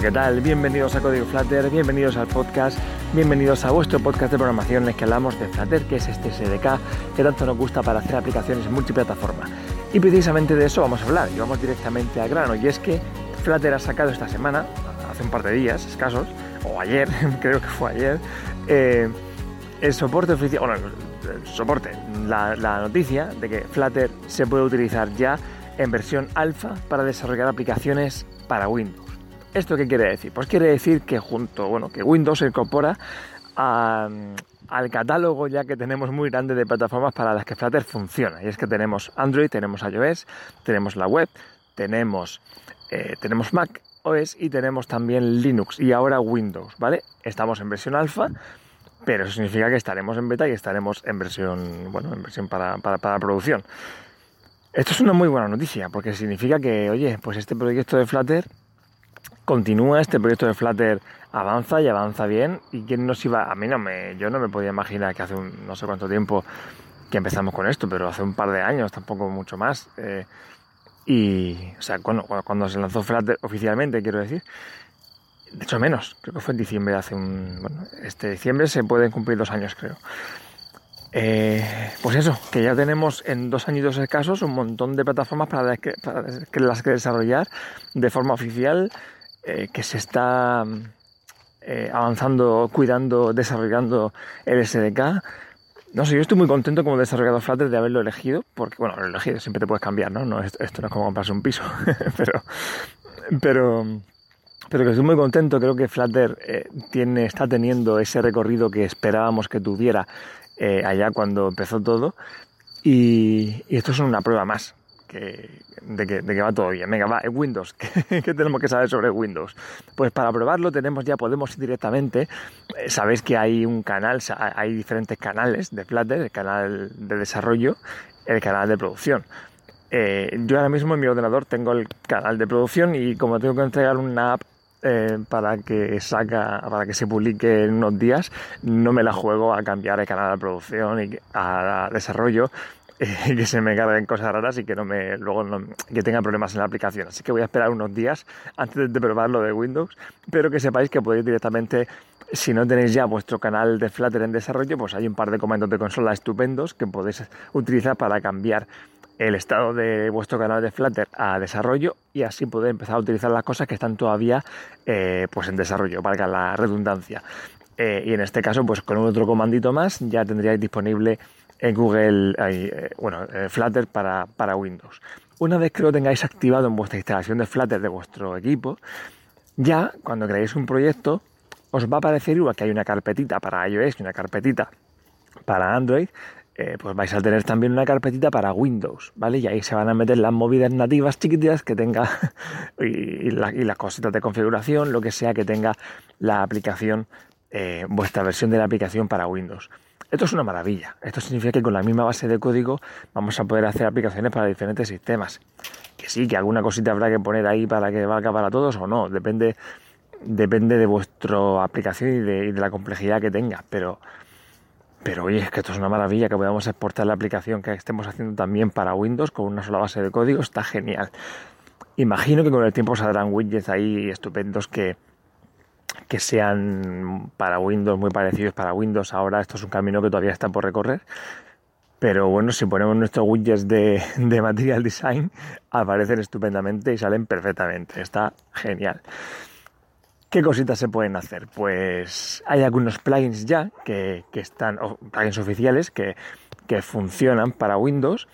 ¿qué tal? Bienvenidos a Código Flutter, bienvenidos al podcast, bienvenidos a vuestro podcast de programación en el que hablamos de Flutter, que es este SDK que tanto nos gusta para hacer aplicaciones multiplataforma. Y precisamente de eso vamos a hablar, y vamos directamente al grano, y es que Flutter ha sacado esta semana, hace un par de días escasos, o ayer, creo que fue ayer, eh, el soporte oficial, bueno, el soporte, la, la noticia de que Flutter se puede utilizar ya en versión alfa para desarrollar aplicaciones para Windows. ¿Esto qué quiere decir? Pues quiere decir que junto, bueno, que Windows se incorpora al catálogo ya que tenemos muy grande de plataformas para las que Flutter funciona. Y es que tenemos Android, tenemos iOS, tenemos la web, tenemos, eh, tenemos Mac OS y tenemos también Linux y ahora Windows, ¿vale? Estamos en versión alfa, pero eso significa que estaremos en beta y estaremos en versión, bueno, en versión para, para, para producción. Esto es una muy buena noticia porque significa que, oye, pues este proyecto de Flutter continúa, este proyecto de Flutter avanza y avanza bien. ¿Y quién nos iba? A mí no me, yo no me podía imaginar que hace un, no sé cuánto tiempo que empezamos con esto, pero hace un par de años, tampoco mucho más. Eh, y, o sea, cuando, cuando se lanzó Flutter oficialmente, quiero decir, de hecho menos, creo que fue en diciembre, hace un, bueno, este diciembre se pueden cumplir dos años, creo. Eh, pues eso, que ya tenemos en dos añitos escasos un montón de plataformas para, las que desarrollar de forma oficial, eh, que se está eh, avanzando, cuidando, desarrollando el SDK. No sé, yo estoy muy contento como desarrollador Flutter de haberlo elegido, porque bueno, lo elegido siempre te puedes cambiar, ¿no? esto, no es como comprarse un piso, pero, pero, pero que estoy muy contento, creo que Flutter tiene, está teniendo ese recorrido que esperábamos que tuviera eh, allá cuando empezó todo. Y, esto es una prueba más que, de, que, de, que, va todo bien. Venga, va, en Windows. ¿Qué, tenemos que saber sobre Windows? Pues para probarlo tenemos ya, podemos ir directamente. Eh, sabéis que hay un canal, hay diferentes canales de Flutter, el canal de desarrollo, el canal de producción. Eh, yo ahora mismo en mi ordenador tengo el canal de producción y como tengo que entregar una app eh, para que saca, para que se publique en unos días, no me la juego a cambiar el canal de producción y a desarrollo y que se me carguen cosas raras y que no me luego que tenga problemas en la aplicación. Así que voy a esperar unos días antes de probar lo de Windows, pero que sepáis que podéis directamente si no tenéis ya vuestro canal de Flutter en desarrollo, pues hay un par de comandos de consola estupendos que podéis utilizar para cambiar el estado de vuestro canal de Flutter a desarrollo y así poder empezar a utilizar las cosas que están todavía eh, pues en desarrollo, valga la redundancia. Eh, y en este caso, pues con otro comandito más ya tendríais disponible en Google, eh, bueno, Flutter para, para Windows. Una vez que lo tengáis activado en vuestra instalación de Flutter de vuestro equipo, ya cuando creéis un proyecto, os va a aparecer igual que hay una carpetita para iOS y una carpetita para Android, eh, pues vais a tener también una carpetita para Windows, ¿vale? Y ahí se van a meter las movidas nativas chiquititas que tenga y, las cositas de configuración, lo que sea que tenga la aplicación, eh, vuestra versión de la aplicación para Windows. Esto es una maravilla. Esto significa que con la misma base de código vamos a poder hacer aplicaciones para diferentes sistemas. Que sí, que alguna cosita habrá que poner ahí para que valga para todos o no. Depende, depende de vuestra aplicación y de, la complejidad que tenga. Pero pero oye, es que esto es una maravilla que podamos exportar la aplicación que estemos haciendo también para Windows con una sola base de código, está genial. Imagino que con el tiempo saldrán widgets ahí estupendos que, que sean para Windows muy parecidos para Windows. Ahora esto es un camino que todavía está por recorrer. Pero bueno, si ponemos nuestros widgets de, de Material Design, aparecen estupendamente y salen perfectamente. Está genial. ¿Qué cositas se pueden hacer? Pues hay algunos plugins ya que, están, o plugins oficiales que, funcionan para Windows.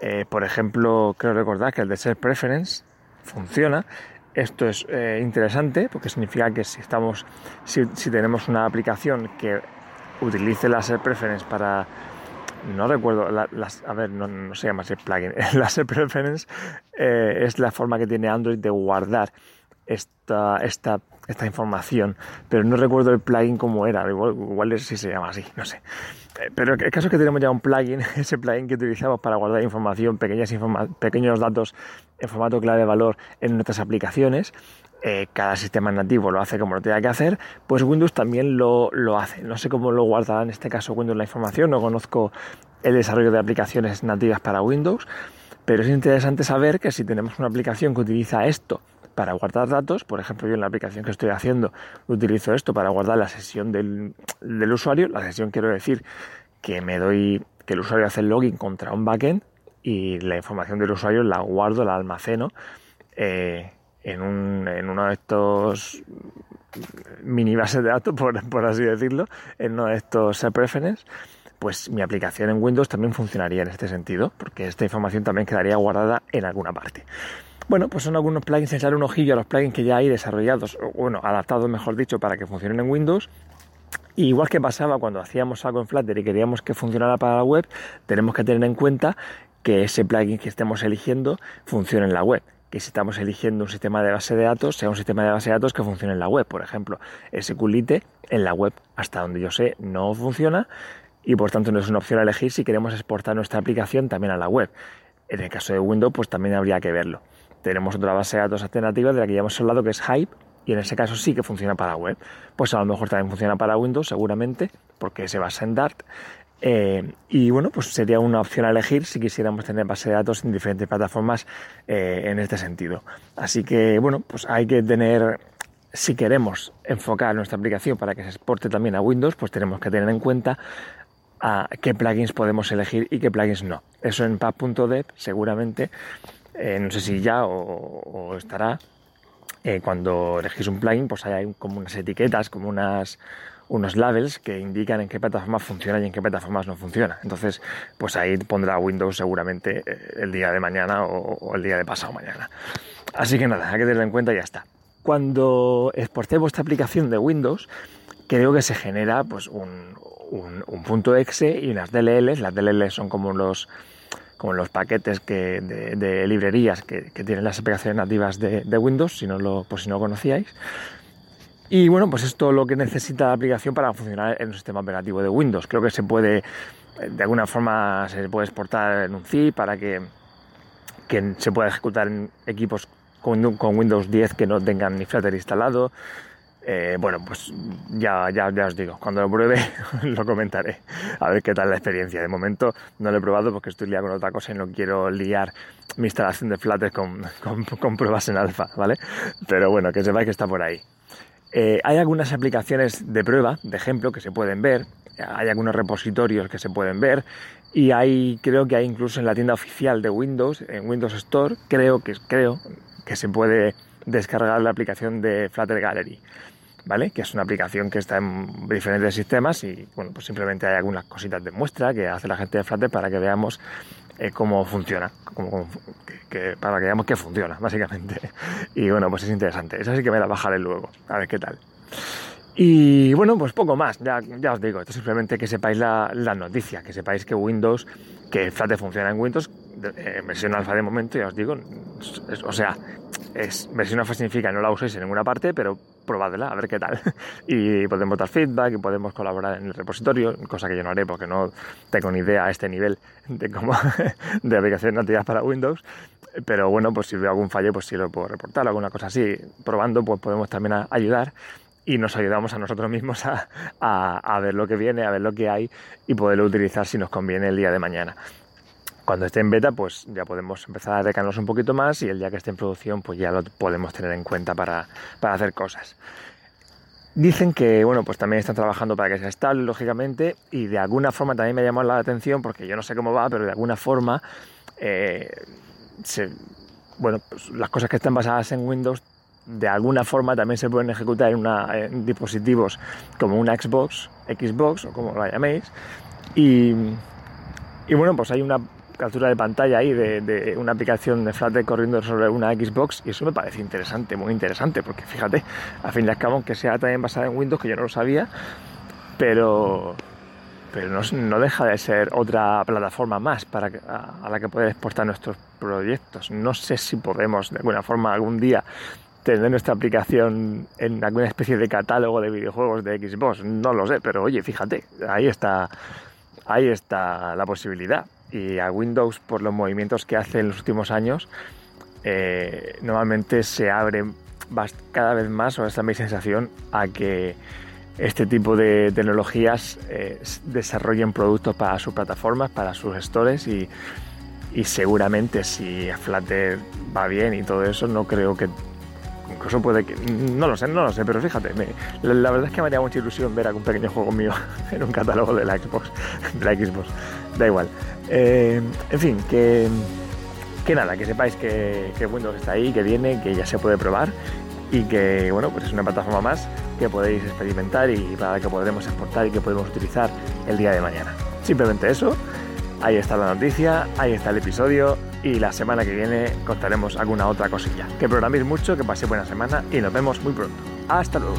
Eh, por ejemplo, creo recordar que el de Set Preference funciona. Esto es eh, interesante porque significa que si estamos, si, tenemos una aplicación que utilice la Set Preference para no recuerdo, las, a ver, no, se llama ese plugin. La Set Preference eh, es la forma que tiene Android de guardar esta, esta, esta información, pero no recuerdo el plugin como era, igual, igual si se llama así, no sé. Eh, pero el caso es que tenemos ya un plugin, ese plugin que utilizamos para guardar información, pequeños datos en formato clave valor en nuestras aplicaciones. Eh, cada sistema nativo lo hace como lo tenga que hacer, pues Windows también lo, lo hace. No sé cómo lo guardará en este caso Windows la información, no conozco el desarrollo de aplicaciones nativas para Windows, pero es interesante saber que si tenemos una aplicación que utiliza esto para guardar datos. Por ejemplo, yo en la aplicación que estoy haciendo utilizo esto para guardar la sesión del, usuario. La sesión quiero decir que me doy, que el usuario hace el login contra un backend y la información del usuario la guardo, la almaceno eh, en, un, en uno de estos mini bases de datos, por, por así decirlo, en uno de estos preferences pues mi aplicación en Windows también funcionaría en este sentido, porque esta información también quedaría guardada en alguna parte. Bueno, pues son algunos plugins, echar un ojillo a los plugins que ya hay desarrollados, o bueno, adaptados mejor dicho, para que funcionen en Windows. igual que pasaba cuando hacíamos algo en Flutter y queríamos que funcionara para la web, tenemos que tener en cuenta que ese plugin que estemos eligiendo funcione en la web que si estamos eligiendo un sistema de base de datos, sea un sistema de base de datos que funcione en la web. Por ejemplo, SQLite en la web, hasta donde yo sé, no funciona y por tanto no es una opción a elegir si queremos exportar nuestra aplicación también a la web. En el caso de Windows, pues también habría que verlo. Tenemos otra base de datos alternativa de la que ya hemos hablado, que es Hype, y en ese caso sí que funciona para web. Pues a lo mejor también funciona para Windows, seguramente, porque se basa en Dart. Eh, y bueno, pues sería una opción a elegir si quisiéramos tener base de datos en diferentes plataformas eh, en este sentido. Así que bueno, pues hay que tener, si queremos enfocar nuestra aplicación para que se exporte también a Windows, pues tenemos que tener en cuenta a qué plugins podemos elegir y qué plugins no. Eso en pub.dev seguramente, eh, no sé si ya o, estará, eh, cuando elegís un plugin, pues hay como unas etiquetas, como unas unos labels que indican en qué plataformas funciona y en qué plataformas no funciona. Entonces, pues ahí pondrá Windows seguramente eh, el día de mañana o, el día de pasado mañana. Así que nada, hay que tenerlo en cuenta y ya está. Cuando exportéis vuestra aplicación de Windows, creo que se genera pues un, un, punto exe y unas DLLs. Las DLLs son como los, como los paquetes que, de, librerías que, tienen las aplicaciones nativas de, Windows, si no lo, por si no conocíais. Y bueno, pues esto es lo que necesita la aplicación para funcionar en un sistema operativo de Windows. Creo que se puede, de alguna forma, se puede exportar en un zip para que, que se pueda ejecutar en equipos con, con Windows 10 que no tengan ni Flutter instalado. Eh, bueno, pues ya, ya, ya os digo, cuando lo pruebe lo comentaré, a ver qué tal la experiencia. De momento no lo he probado porque estoy liado con otra cosa y no quiero liar mi instalación de Flutter con, con, pruebas en alfa, ¿vale? Pero bueno, que sepáis que está por ahí. Eh, hay algunas aplicaciones de prueba, de ejemplo, que se pueden ver, hay algunos repositorios que se pueden ver y hay, creo que hay incluso en la tienda oficial de Windows, en Windows Store, creo que, creo que se puede descargar la aplicación de Flutter Gallery. ¿Vale? Que es una aplicación que está en diferentes sistemas y, bueno, pues simplemente hay algunas cositas de muestra que hace la gente de Flutter para que veamos eh, cómo funciona, para que veamos que funciona, básicamente. Y bueno, pues es interesante. Esa sí que me la bajaré luego, a ver qué tal. Y bueno, pues poco más, ya, ya os digo, esto simplemente que sepáis la, la noticia, que sepáis que Windows, que Flutter funciona en Windows, eh, versión alfa de momento, ya os digo, o sea, es versión alfa significa no la uséis en ninguna parte, pero probadla, a ver qué tal. y podemos dar feedback y podemos colaborar en el repositorio, cosa que yo no haré porque no tengo ni idea a este nivel de cómo de aplicaciones nativas para Windows. Pero bueno, pues si veo algún fallo, pues si lo puedo reportar, alguna cosa así. Probando, pues podemos también ayudar y nos ayudamos a nosotros mismos a, a, ver lo que viene, a ver lo que hay y poderlo utilizar si nos conviene el día de mañana. Cuando esté en beta, pues ya podemos empezar a decanarnos un poquito más y el día que esté en producción, pues ya lo podemos tener en cuenta para, para hacer cosas. Dicen que, bueno, pues también están trabajando para que sea estable, lógicamente, y de alguna forma también me llamó la atención, porque yo no sé cómo va, pero de alguna forma, eh, bueno, pues las cosas que están basadas en Windows, de alguna forma también se pueden ejecutar en, una, en dispositivos como una Xbox, Xbox o como lo llaméis, y, y bueno, pues hay una captura de pantalla ahí de, una aplicación de Flutter corriendo sobre una Xbox y eso me parece interesante, muy interesante, porque fíjate, a fin de cabo que sea también basada en Windows, que yo no lo sabía, pero, pero no, deja de ser otra plataforma más para a, la que poder exportar nuestros proyectos. No sé si podemos de alguna forma algún día tener nuestra aplicación en alguna especie de catálogo de videojuegos de Xbox, no lo sé, pero oye, fíjate, ahí está, ahí está la posibilidad y a Windows por los movimientos que hace en los últimos años, eh, normalmente se abre cada vez más, o esta es mi sensación, a que este tipo de tecnologías eh, desarrollen productos para sus plataformas, para sus stores y, y seguramente si Flutter va bien y todo eso, no creo que incluso puede que, no lo sé, no lo sé, pero fíjate, la, verdad es que me haría mucha ilusión ver algún pequeño juego mío en un catálogo de la Xbox, de la Xbox, da igual. Eh, en fin, que, que nada, que sepáis que, que Windows está ahí, que viene, que ya se puede probar y que bueno, pues es una plataforma más que podéis experimentar y para la que podremos exportar y que podemos utilizar el día de mañana. Simplemente eso, ahí está la noticia, ahí está el episodio y la semana que viene contaremos alguna otra cosilla. Que programéis mucho, que paséis buena semana y nos vemos muy pronto. Hasta luego.